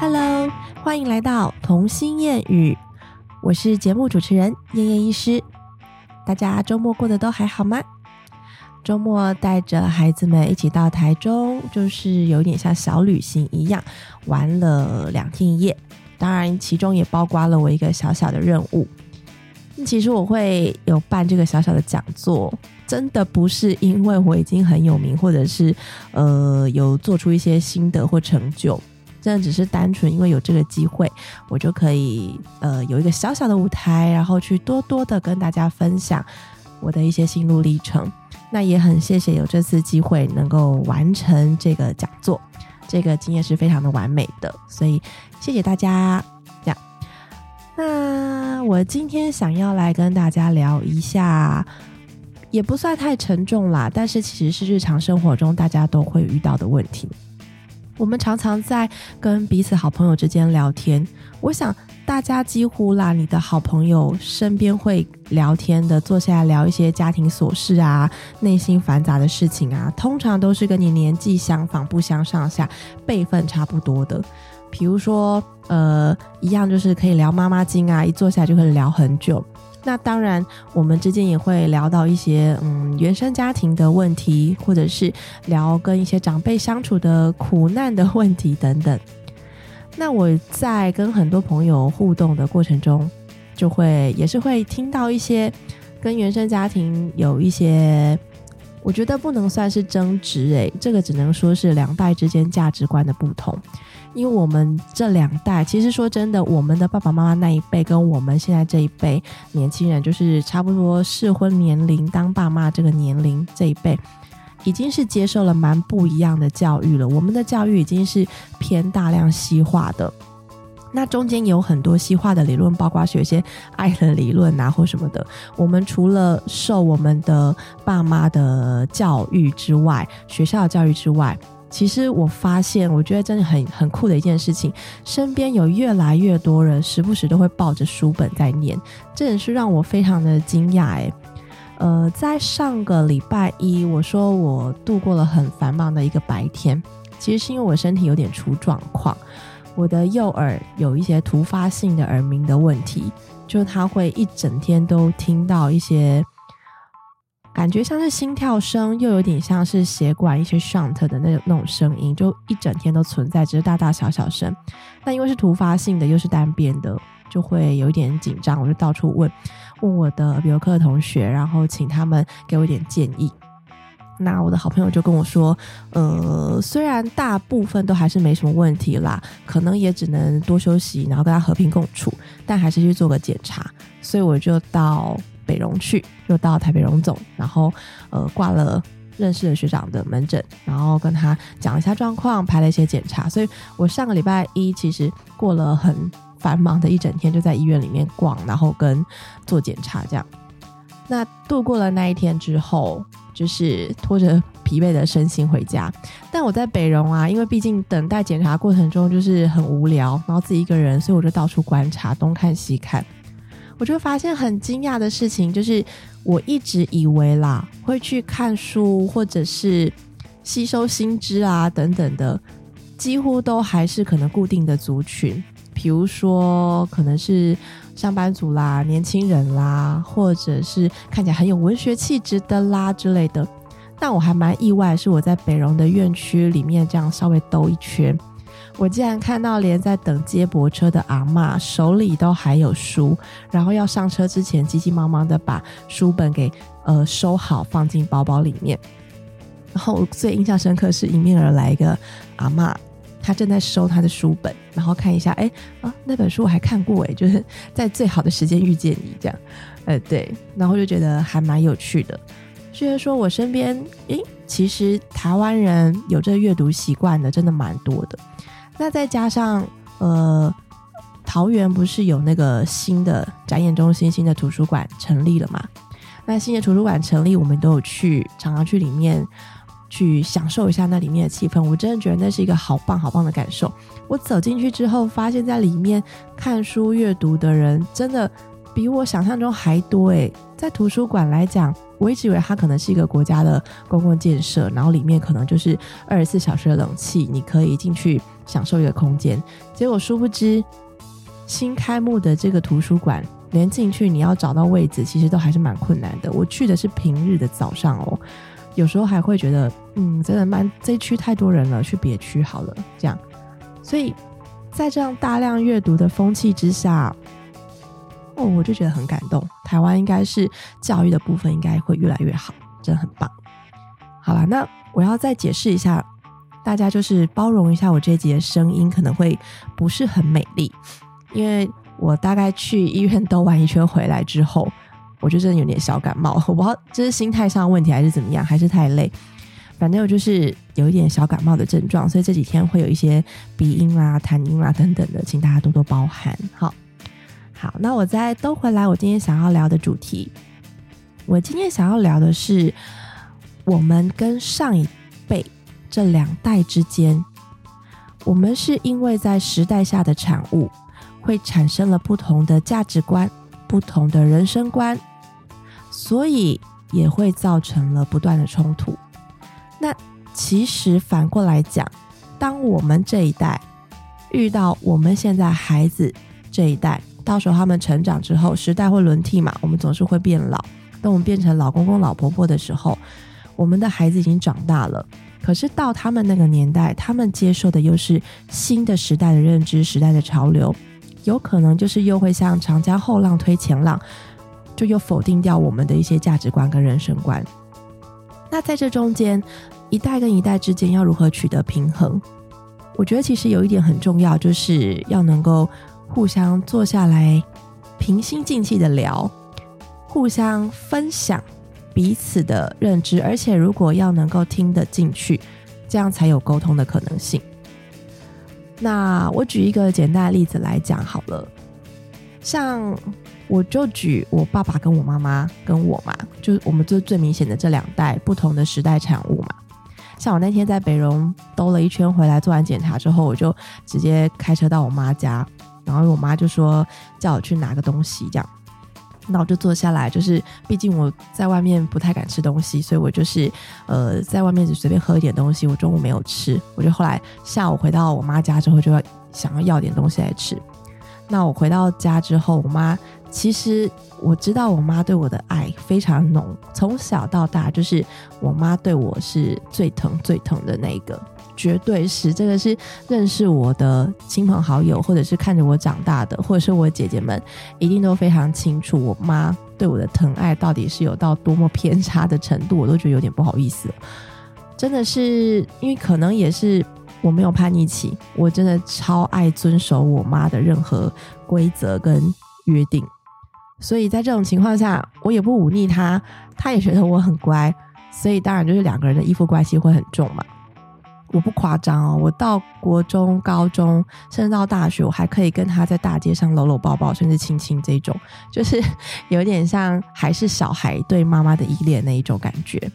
Hello，欢迎来到童心谚语，我是节目主持人燕燕医师。大家周末过得都还好吗？周末带着孩子们一起到台中，就是有点像小旅行一样，玩了两天一夜。当然，其中也包括了我一个小小的任务。其实我会有办这个小小的讲座，真的不是因为我已经很有名，或者是呃有做出一些心得或成就，真的只是单纯因为有这个机会，我就可以呃有一个小小的舞台，然后去多多的跟大家分享我的一些心路历程。那也很谢谢有这次机会能够完成这个讲座，这个经验是非常的完美的，所以谢谢大家。这样，那我今天想要来跟大家聊一下，也不算太沉重啦，但是其实是日常生活中大家都会遇到的问题。我们常常在跟彼此好朋友之间聊天，我想大家几乎啦，你的好朋友身边会聊天的，坐下来聊一些家庭琐事啊，内心繁杂的事情啊，通常都是跟你年纪相仿、不相上下、辈分差不多的。比如说，呃，一样就是可以聊妈妈经啊，一坐下就可以聊很久。那当然，我们之间也会聊到一些嗯原生家庭的问题，或者是聊跟一些长辈相处的苦难的问题等等。那我在跟很多朋友互动的过程中，就会也是会听到一些跟原生家庭有一些，我觉得不能算是争执，诶，这个只能说是两代之间价值观的不同。因为我们这两代，其实说真的，我们的爸爸妈妈那一辈跟我们现在这一辈年轻人，就是差不多适婚年龄当爸妈这个年龄这一辈，已经是接受了蛮不一样的教育了。我们的教育已经是偏大量西化的，那中间有很多西化的理论，包括学一些爱的理论啊或什么的。我们除了受我们的爸妈的教育之外，学校的教育之外。其实我发现，我觉得真的很很酷的一件事情，身边有越来越多人时不时都会抱着书本在念，这也是让我非常的惊讶诶。呃，在上个礼拜一，我说我度过了很繁忙的一个白天，其实是因为我身体有点出状况，我的右耳有一些突发性的耳鸣的问题，就他会一整天都听到一些。感觉像是心跳声，又有点像是血管一些 shunt 的那种那种声音，就一整天都存在，只是大大小小声。那因为是突发性的，又是单边的，就会有一点紧张。我就到处问问我的耳鼻喉科的同学，然后请他们给我一点建议。那我的好朋友就跟我说，呃，虽然大部分都还是没什么问题啦，可能也只能多休息，然后跟他和平共处，但还是去做个检查。所以我就到。北荣去，就到台北荣总，然后呃挂了认识的学长的门诊，然后跟他讲一下状况，拍了一些检查。所以我上个礼拜一其实过了很繁忙的一整天，就在医院里面逛，然后跟做检查这样。那度过了那一天之后，就是拖着疲惫的身心回家。但我在北荣啊，因为毕竟等待检查过程中就是很无聊，然后自己一个人，所以我就到处观察，东看西看。我就发现很惊讶的事情，就是我一直以为啦，会去看书或者是吸收新知啊等等的，几乎都还是可能固定的族群，比如说可能是上班族啦、年轻人啦，或者是看起来很有文学气质的啦之类的。但我还蛮意外，是我在北荣的院区里面这样稍微兜一圈。我竟然看到连在等接驳车的阿妈手里都还有书，然后要上车之前急急忙忙的把书本给呃收好放进包包里面。然后最印象深刻是迎面而来一个阿妈，他正在收他的书本，然后看一下，哎啊那本书我还看过哎，就是在最好的时间遇见你这样，呃对，然后就觉得还蛮有趣的，虽然说我身边诶其实台湾人有这阅读习惯的真的蛮多的。那再加上，呃，桃园不是有那个新的展演中心、新的图书馆成立了嘛？那新的图书馆成立，我们都有去，常常去里面去享受一下那里面的气氛。我真的觉得那是一个好棒、好棒的感受。我走进去之后，发现在里面看书阅读的人，真的比我想象中还多诶。在图书馆来讲，我一直以为它可能是一个国家的公共建设，然后里面可能就是二十四小时的冷气，你可以进去享受一个空间。结果殊不知，新开幕的这个图书馆，连进去你要找到位置，其实都还是蛮困难的。我去的是平日的早上哦，有时候还会觉得，嗯，真的蛮这区太多人了，去别区好了。这样，所以在这样大量阅读的风气之下。哦，我就觉得很感动。台湾应该是教育的部分应该会越来越好，真的很棒。好了，那我要再解释一下，大家就是包容一下我这一集的声音可能会不是很美丽，因为我大概去医院兜完一圈回来之后，我就真的有点小感冒。我不知道这是心态上的问题还是怎么样，还是太累，反正我就是有一点小感冒的症状，所以这几天会有一些鼻音啦、痰音啦等等的，请大家多多包涵。好。好，那我再兜回来，我今天想要聊的主题，我今天想要聊的是我们跟上一辈这两代之间，我们是因为在时代下的产物，会产生了不同的价值观、不同的人生观，所以也会造成了不断的冲突。那其实反过来讲，当我们这一代遇到我们现在孩子这一代，到时候他们成长之后，时代会轮替嘛，我们总是会变老。当我们变成老公公、老婆婆的时候，我们的孩子已经长大了。可是到他们那个年代，他们接受的又是新的时代的认知、时代的潮流，有可能就是又会像长江后浪推前浪，就又否定掉我们的一些价值观跟人生观。那在这中间，一代跟一代之间要如何取得平衡？我觉得其实有一点很重要，就是要能够。互相坐下来，平心静气的聊，互相分享彼此的认知，而且如果要能够听得进去，这样才有沟通的可能性。那我举一个简单的例子来讲好了，像我就举我爸爸跟我妈妈跟我嘛，就我们最最明显的这两代不同的时代产物嘛。像我那天在北荣兜了一圈回来，做完检查之后，我就直接开车到我妈家。然后我妈就说叫我去拿个东西，这样，那我就坐下来，就是毕竟我在外面不太敢吃东西，所以我就是呃在外面只随便喝一点东西。我中午没有吃，我就后来下午回到我妈家之后，就要想要要点东西来吃。那我回到家之后，我妈其实我知道我妈对我的爱非常浓，从小到大就是我妈对我是最疼最疼的那个。绝对是这个是认识我的亲朋好友，或者是看着我长大的，或者是我姐姐们，一定都非常清楚我妈对我的疼爱到底是有到多么偏差的程度，我都觉得有点不好意思。真的是因为可能也是我没有叛逆期，我真的超爱遵守我妈的任何规则跟约定，所以在这种情况下，我也不忤逆他，他也觉得我很乖，所以当然就是两个人的依附关系会很重嘛。我不夸张哦，我到国中、高中，甚至到大学，我还可以跟他在大街上搂搂抱抱，甚至亲亲，这种就是 有点像还是小孩对妈妈的依恋那一种感觉。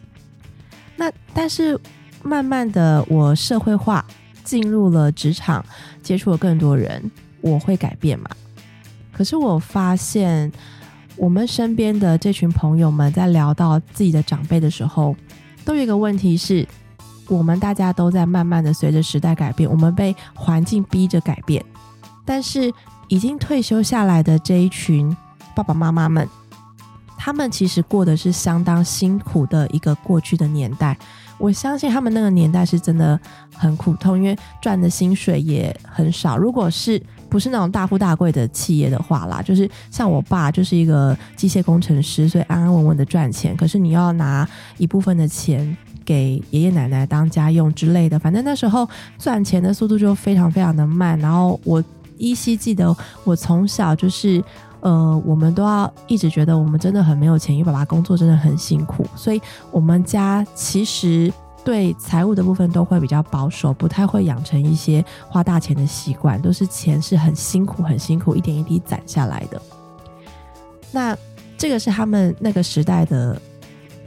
那但是慢慢的，我社会化进入了职场，接触了更多人，我会改变嘛？可是我发现，我们身边的这群朋友们在聊到自己的长辈的时候，都有一个问题是。我们大家都在慢慢的随着时代改变，我们被环境逼着改变。但是已经退休下来的这一群爸爸妈妈们，他们其实过的是相当辛苦的一个过去的年代。我相信他们那个年代是真的很苦痛，因为赚的薪水也很少。如果是不是那种大富大贵的企业的话啦，就是像我爸就是一个机械工程师，所以安安稳稳的赚钱。可是你要拿一部分的钱。给爷爷奶奶当家用之类的，反正那时候赚钱的速度就非常非常的慢。然后我依稀记得，我从小就是，呃，我们都要一直觉得我们真的很没有钱，因为爸爸工作真的很辛苦，所以我们家其实对财务的部分都会比较保守，不太会养成一些花大钱的习惯，都是钱是很辛苦、很辛苦，一点一滴攒下来的。那这个是他们那个时代的。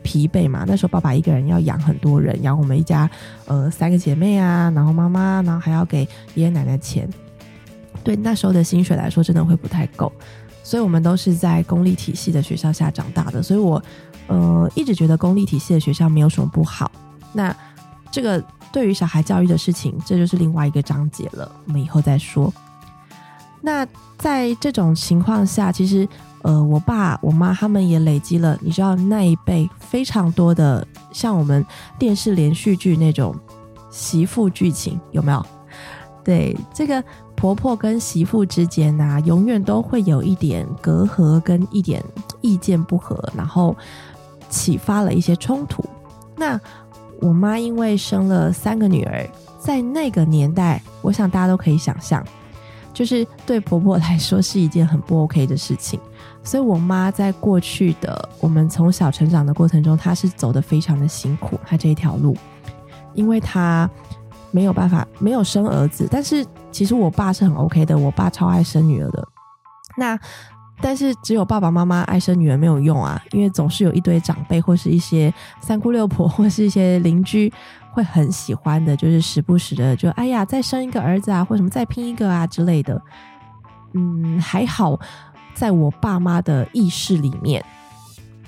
疲惫嘛？那时候爸爸一个人要养很多人，养我们一家呃三个姐妹啊，然后妈妈，然后还要给爷爷奶奶钱。对那时候的薪水来说，真的会不太够。所以我们都是在公立体系的学校下长大的，所以我呃一直觉得公立体系的学校没有什么不好。那这个对于小孩教育的事情，这就是另外一个章节了，我们以后再说。那在这种情况下，其实呃，我爸我妈他们也累积了，你知道那一辈非常多的像我们电视连续剧那种媳妇剧情，有没有？对这个。婆婆跟媳妇之间呐，永远都会有一点隔阂跟一点意见不合，然后启发了一些冲突。那我妈因为生了三个女儿，在那个年代，我想大家都可以想象，就是对婆婆来说是一件很不 OK 的事情。所以，我妈在过去的我们从小成长的过程中，她是走的非常的辛苦，她这一条路，因为她。没有办法，没有生儿子，但是其实我爸是很 OK 的，我爸超爱生女儿的。那但是只有爸爸妈妈爱生女儿没有用啊，因为总是有一堆长辈或是一些三姑六婆或是一些邻居会很喜欢的，就是时不时的就哎呀再生一个儿子啊，或什么再拼一个啊之类的。嗯，还好，在我爸妈的意识里面，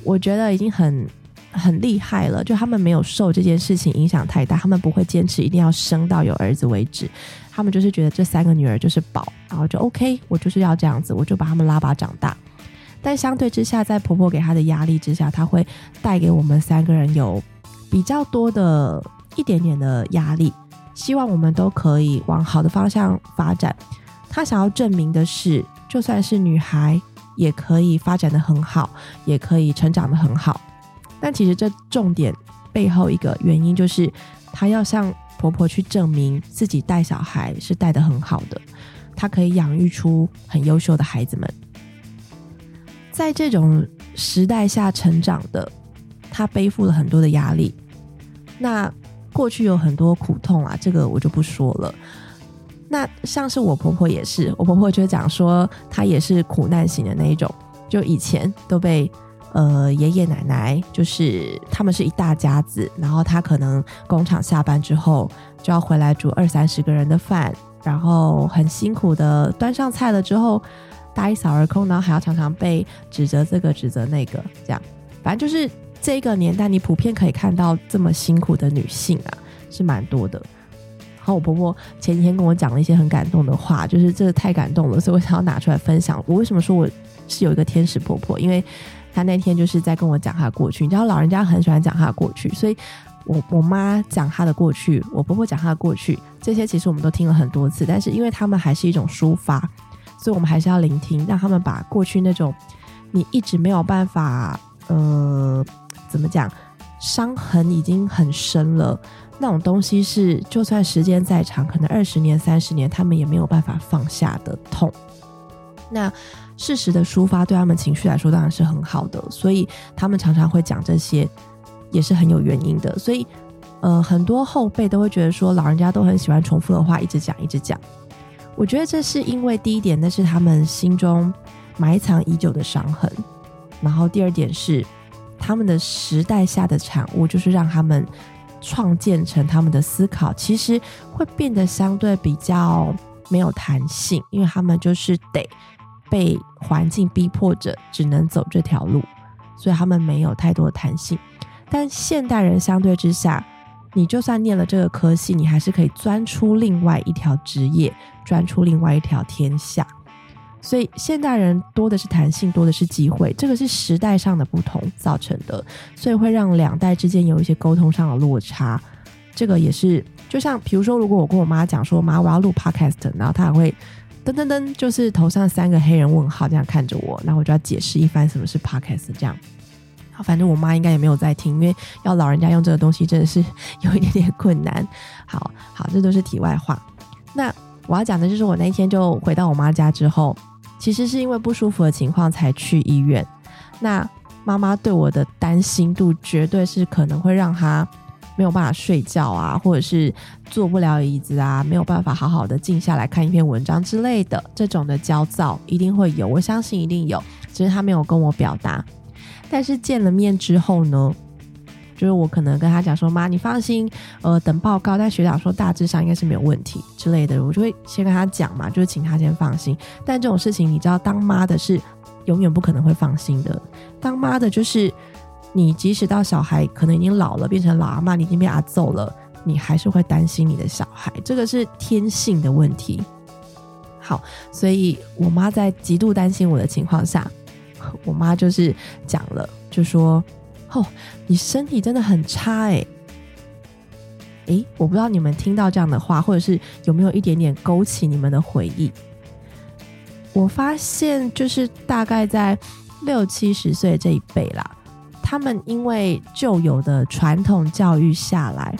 我觉得已经很。很厉害了，就他们没有受这件事情影响太大，他们不会坚持一定要生到有儿子为止，他们就是觉得这三个女儿就是宝，然后就 OK，我就是要这样子，我就把他们拉拔长大。但相对之下，在婆婆给她的压力之下，她会带给我们三个人有比较多的一点点的压力，希望我们都可以往好的方向发展。她想要证明的是，就算是女孩也可以发展的很好，也可以成长的很好。但其实这重点背后一个原因就是，她要向婆婆去证明自己带小孩是带的很好的，她可以养育出很优秀的孩子们。在这种时代下成长的，她背负了很多的压力。那过去有很多苦痛啊，这个我就不说了。那像是我婆婆也是，我婆婆就讲说，她也是苦难型的那一种，就以前都被。呃，爷爷奶奶就是他们是一大家子，然后他可能工厂下班之后就要回来煮二三十个人的饭，然后很辛苦的端上菜了之后，大一扫而空，然后还要常常被指责这个指责那个，这样，反正就是这个年代你普遍可以看到这么辛苦的女性啊，是蛮多的。然后我婆婆前几天跟我讲了一些很感动的话，就是这个太感动了，所以我想要拿出来分享。我为什么说我是有一个天使婆婆？因为他那天就是在跟我讲他过去，你知道老人家很喜欢讲他过去，所以我我妈讲他的过去，我婆婆讲他的过去，这些其实我们都听了很多次，但是因为他们还是一种抒发，所以我们还是要聆听，让他们把过去那种你一直没有办法，呃，怎么讲，伤痕已经很深了，那种东西是就算时间再长，可能二十年、三十年，他们也没有办法放下的痛。那。事实的抒发对他们情绪来说当然是很好的，所以他们常常会讲这些，也是很有原因的。所以，呃，很多后辈都会觉得说，老人家都很喜欢重复的话，一直讲，一直讲。我觉得这是因为第一点，那是他们心中埋藏已久的伤痕；然后第二点是他们的时代下的产物，就是让他们创建成他们的思考，其实会变得相对比较没有弹性，因为他们就是得。被环境逼迫着，只能走这条路，所以他们没有太多的弹性。但现代人相对之下，你就算念了这个科系，你还是可以钻出另外一条职业，钻出另外一条天下。所以现代人多的是弹性，多的是机会，这个是时代上的不同造成的，所以会让两代之间有一些沟通上的落差。这个也是，就像比如说，如果我跟我妈讲说，妈，我要录 podcast，然后她还会。噔噔噔，就是头上三个黑人问号这样看着我，然后我就要解释一番什么是 podcast 这样。好，反正我妈应该也没有在听，因为要老人家用这个东西真的是有一点点困难。好好，这都是题外话。那我要讲的就是我那天就回到我妈家之后，其实是因为不舒服的情况才去医院。那妈妈对我的担心度绝对是可能会让她。没有办法睡觉啊，或者是坐不了椅子啊，没有办法好好的静下来看一篇文章之类的，这种的焦躁一定会有，我相信一定有，只是他没有跟我表达。但是见了面之后呢，就是我可能跟他讲说：“妈，你放心，呃，等报告。”但学长说大致上应该是没有问题之类的，我就会先跟他讲嘛，就是请他先放心。但这种事情你知道，当妈的是永远不可能会放心的。当妈的，就是你即使到小孩可能已经老了，变成老阿妈，你已经被阿揍了，你还是会担心你的小孩，这个是天性的问题。好，所以我妈在极度担心我的情况下，我妈就是讲了，就说：“哦，你身体真的很差哎。”诶，我不知道你们听到这样的话，或者是有没有一点点勾起你们的回忆。我发现，就是大概在六七十岁这一辈啦，他们因为旧有的传统教育下来，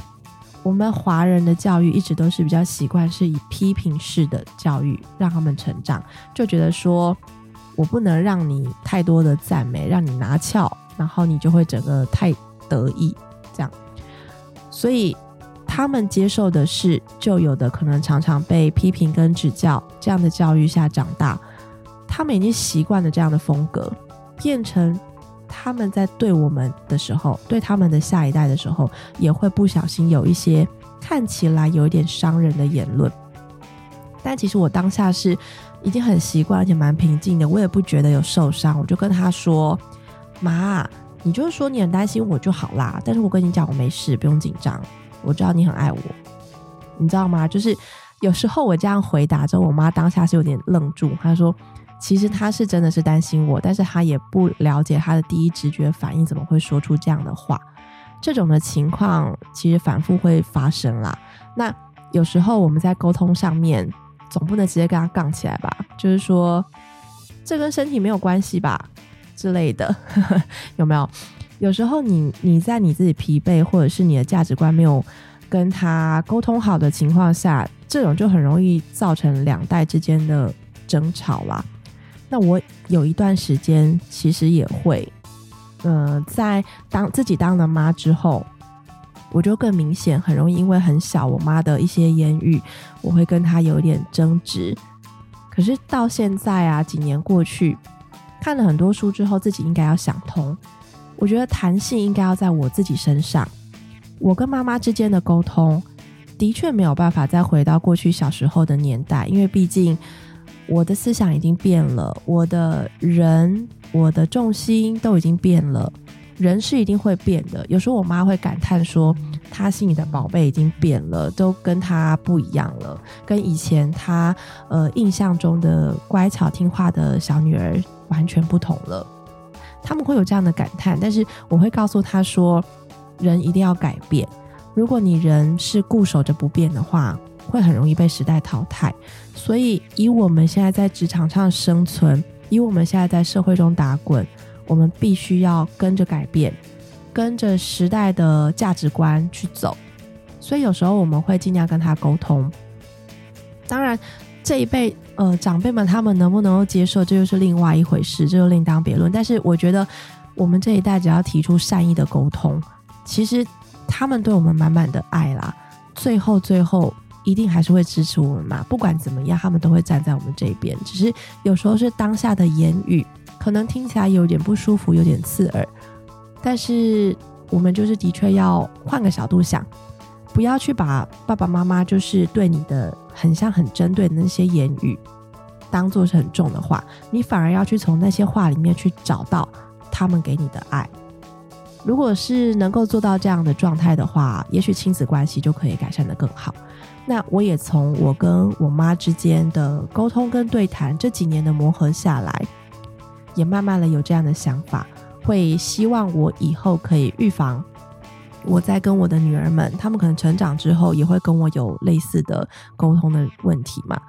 我们华人的教育一直都是比较习惯是以批评式的教育让他们成长，就觉得说我不能让你太多的赞美，让你拿翘，然后你就会整个太得意，这样，所以。他们接受的是旧有的，可能常常被批评跟指教这样的教育下长大，他们已经习惯了这样的风格，变成他们在对我们的时候，对他们的下一代的时候，也会不小心有一些看起来有一点伤人的言论。但其实我当下是已经很习惯，而且蛮平静的，我也不觉得有受伤。我就跟他说：“妈，你就是说你很担心我就好啦，但是我跟你讲，我没事，不用紧张。”我知道你很爱我，你知道吗？就是有时候我这样回答之后，我妈当下是有点愣住。她说：“其实他是真的是担心我，但是他也不了解他的第一直觉反应怎么会说出这样的话。这种的情况其实反复会发生啦。那有时候我们在沟通上面总不能直接跟他杠起来吧？就是说这跟身体没有关系吧之类的，有没有？”有时候，你你在你自己疲惫，或者是你的价值观没有跟他沟通好的情况下，这种就很容易造成两代之间的争吵啦。那我有一段时间其实也会，呃，在当自己当了妈之后，我就更明显，很容易因为很小我妈的一些言语，我会跟她有点争执。可是到现在啊，几年过去，看了很多书之后，自己应该要想通。我觉得弹性应该要在我自己身上。我跟妈妈之间的沟通，的确没有办法再回到过去小时候的年代，因为毕竟我的思想已经变了，我的人、我的重心都已经变了。人是一定会变的。有时候我妈会感叹说，她心里的宝贝已经变了，都跟她不一样了，跟以前她呃印象中的乖巧听话的小女儿完全不同了。他们会有这样的感叹，但是我会告诉她说，人一定要改变。如果你人是固守着不变的话，会很容易被时代淘汰。所以，以我们现在在职场上生存，以我们现在在社会中打滚，我们必须要跟着改变，跟着时代的价值观去走。所以，有时候我们会尽量跟他沟通。当然。这一辈呃长辈们他们能不能够接受，这又是另外一回事，这就另当别论。但是我觉得我们这一代只要提出善意的沟通，其实他们对我们满满的爱啦，最后最后一定还是会支持我们嘛。不管怎么样，他们都会站在我们这边。只是有时候是当下的言语可能听起来有点不舒服，有点刺耳，但是我们就是的确要换个角度想。不要去把爸爸妈妈就是对你的很像很针对的那些言语当做是很重的话，你反而要去从那些话里面去找到他们给你的爱。如果是能够做到这样的状态的话，也许亲子关系就可以改善的更好。那我也从我跟我妈之间的沟通跟对谈这几年的磨合下来，也慢慢的有这样的想法，会希望我以后可以预防。我在跟我的女儿们，她们可能成长之后也会跟我有类似的沟通的问题嘛？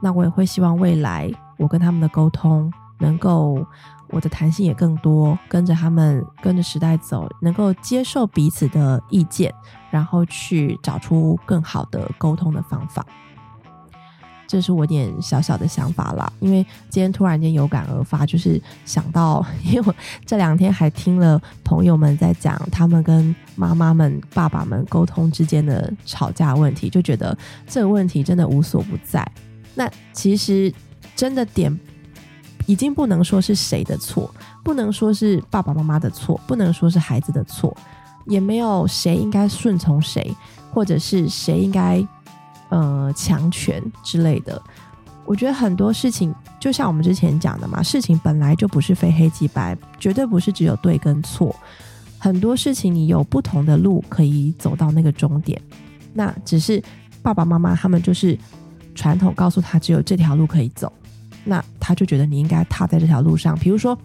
那我也会希望未来我跟他们的沟通能够我的弹性也更多，跟着他们跟着时代走，能够接受彼此的意见，然后去找出更好的沟通的方法。这是我点小小的想法啦，因为今天突然间有感而发，就是想到，因为我这两天还听了朋友们在讲他们跟妈妈们、爸爸们沟通之间的吵架问题，就觉得这个问题真的无所不在。那其实真的点已经不能说是谁的错，不能说是爸爸妈妈的错，不能说是孩子的错，也没有谁应该顺从谁，或者是谁应该。呃，强权之类的，我觉得很多事情，就像我们之前讲的嘛，事情本来就不是非黑即白，绝对不是只有对跟错。很多事情你有不同的路可以走到那个终点，那只是爸爸妈妈他们就是传统告诉他只有这条路可以走，那他就觉得你应该踏在这条路上。比如说，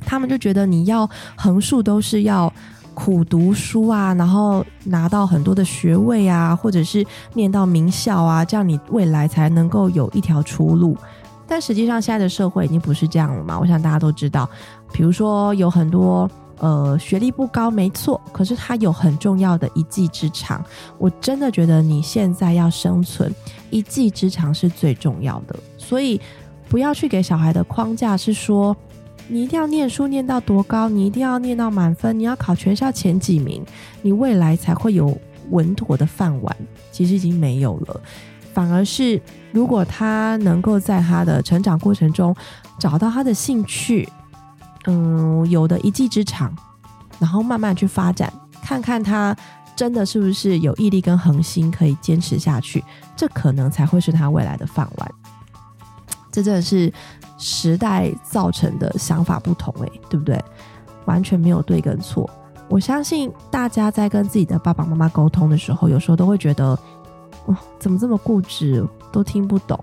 他们就觉得你要横竖都是要。苦读书啊，然后拿到很多的学位啊，或者是念到名校啊，这样你未来才能够有一条出路。但实际上，现在的社会已经不是这样了嘛。我想大家都知道，比如说有很多呃学历不高，没错，可是他有很重要的一技之长。我真的觉得你现在要生存，一技之长是最重要的。所以不要去给小孩的框架是说。你一定要念书念到多高？你一定要念到满分？你要考全校前几名，你未来才会有稳妥的饭碗。其实已经没有了，反而是如果他能够在他的成长过程中找到他的兴趣，嗯，有的一技之长，然后慢慢去发展，看看他真的是不是有毅力跟恒心可以坚持下去，这可能才会是他未来的饭碗。这真的是。时代造成的想法不同，诶，对不对？完全没有对跟错。我相信大家在跟自己的爸爸妈妈沟通的时候，有时候都会觉得，哦，怎么这么固执，都听不懂。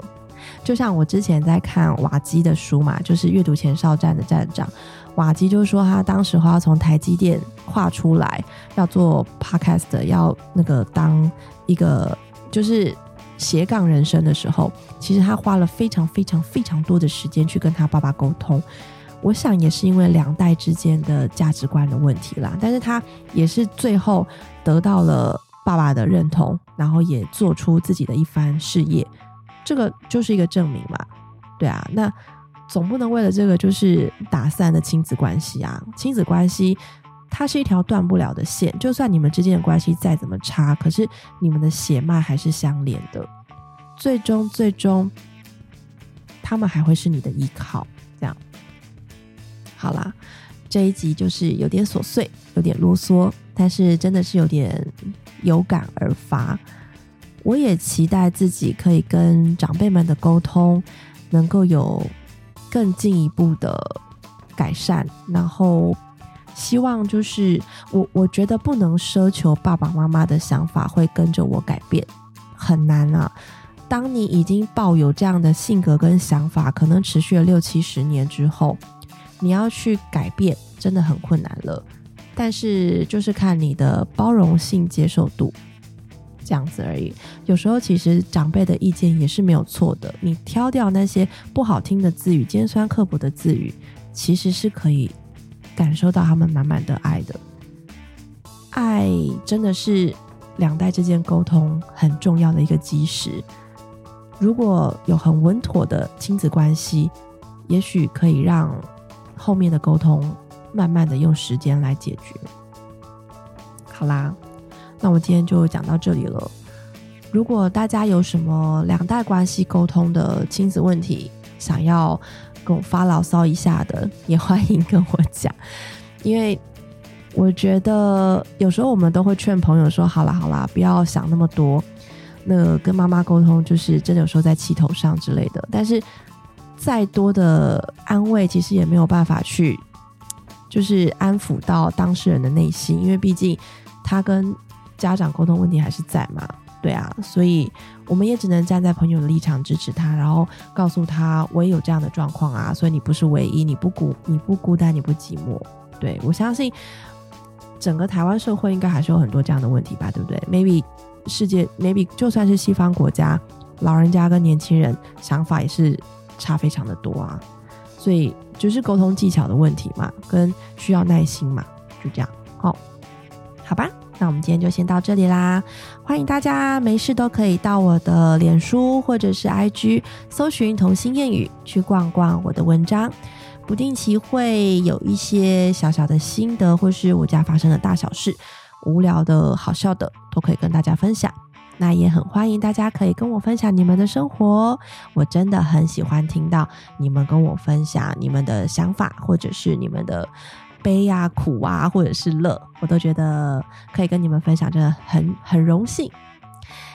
就像我之前在看瓦基的书嘛，就是阅读前哨站的站长瓦基，就是说他当时话要从台积电跨出来，要做 podcast，要那个当一个就是。斜杠人生的时候，其实他花了非常非常非常多的时间去跟他爸爸沟通。我想也是因为两代之间的价值观的问题啦。但是他也是最后得到了爸爸的认同，然后也做出自己的一番事业。这个就是一个证明嘛。对啊，那总不能为了这个就是打散的亲子关系啊。亲子关系。它是一条断不了的线，就算你们之间的关系再怎么差，可是你们的血脉还是相连的。最终，最终，他们还会是你的依靠。这样，好啦，这一集就是有点琐碎，有点啰嗦，但是真的是有点有感而发。我也期待自己可以跟长辈们的沟通能够有更进一步的改善，然后。希望就是我，我觉得不能奢求爸爸妈妈的想法会跟着我改变，很难啊。当你已经抱有这样的性格跟想法，可能持续了六七十年之后，你要去改变，真的很困难了。但是就是看你的包容性、接受度这样子而已。有时候其实长辈的意见也是没有错的，你挑掉那些不好听的字语、尖酸刻薄的字语，其实是可以。感受到他们满满的爱的，爱真的是两代之间沟通很重要的一个基石。如果有很稳妥的亲子关系，也许可以让后面的沟通慢慢的用时间来解决。好啦，那我今天就讲到这里了。如果大家有什么两代关系沟通的亲子问题，想要。跟我发牢骚一下的，也欢迎跟我讲，因为我觉得有时候我们都会劝朋友说：“好啦好啦，不要想那么多。”那跟妈妈沟通，就是真的有时候在气头上之类的。但是再多的安慰，其实也没有办法去，就是安抚到当事人的内心，因为毕竟他跟家长沟通问题还是在嘛。对啊，所以我们也只能站在朋友的立场支持他，然后告诉他我也有这样的状况啊，所以你不是唯一，你不孤你不孤单，你不寂寞。对我相信整个台湾社会应该还是有很多这样的问题吧，对不对？Maybe 世界 Maybe 就算是西方国家，老人家跟年轻人想法也是差非常的多啊，所以就是沟通技巧的问题嘛，跟需要耐心嘛，就这样。好，好吧。那我们今天就先到这里啦！欢迎大家没事都可以到我的脸书或者是 IG 搜寻童心谚语，去逛逛我的文章，不定期会有一些小小的心得，或是我家发生的大小事，无聊的好笑的都可以跟大家分享。那也很欢迎大家可以跟我分享你们的生活，我真的很喜欢听到你们跟我分享你们的想法，或者是你们的。悲啊、苦啊，或者是乐，我都觉得可以跟你们分享，真的很很荣幸。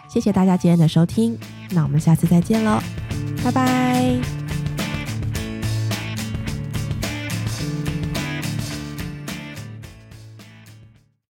谢谢大家今天的收听，那我们下次再见喽，拜。拜拜。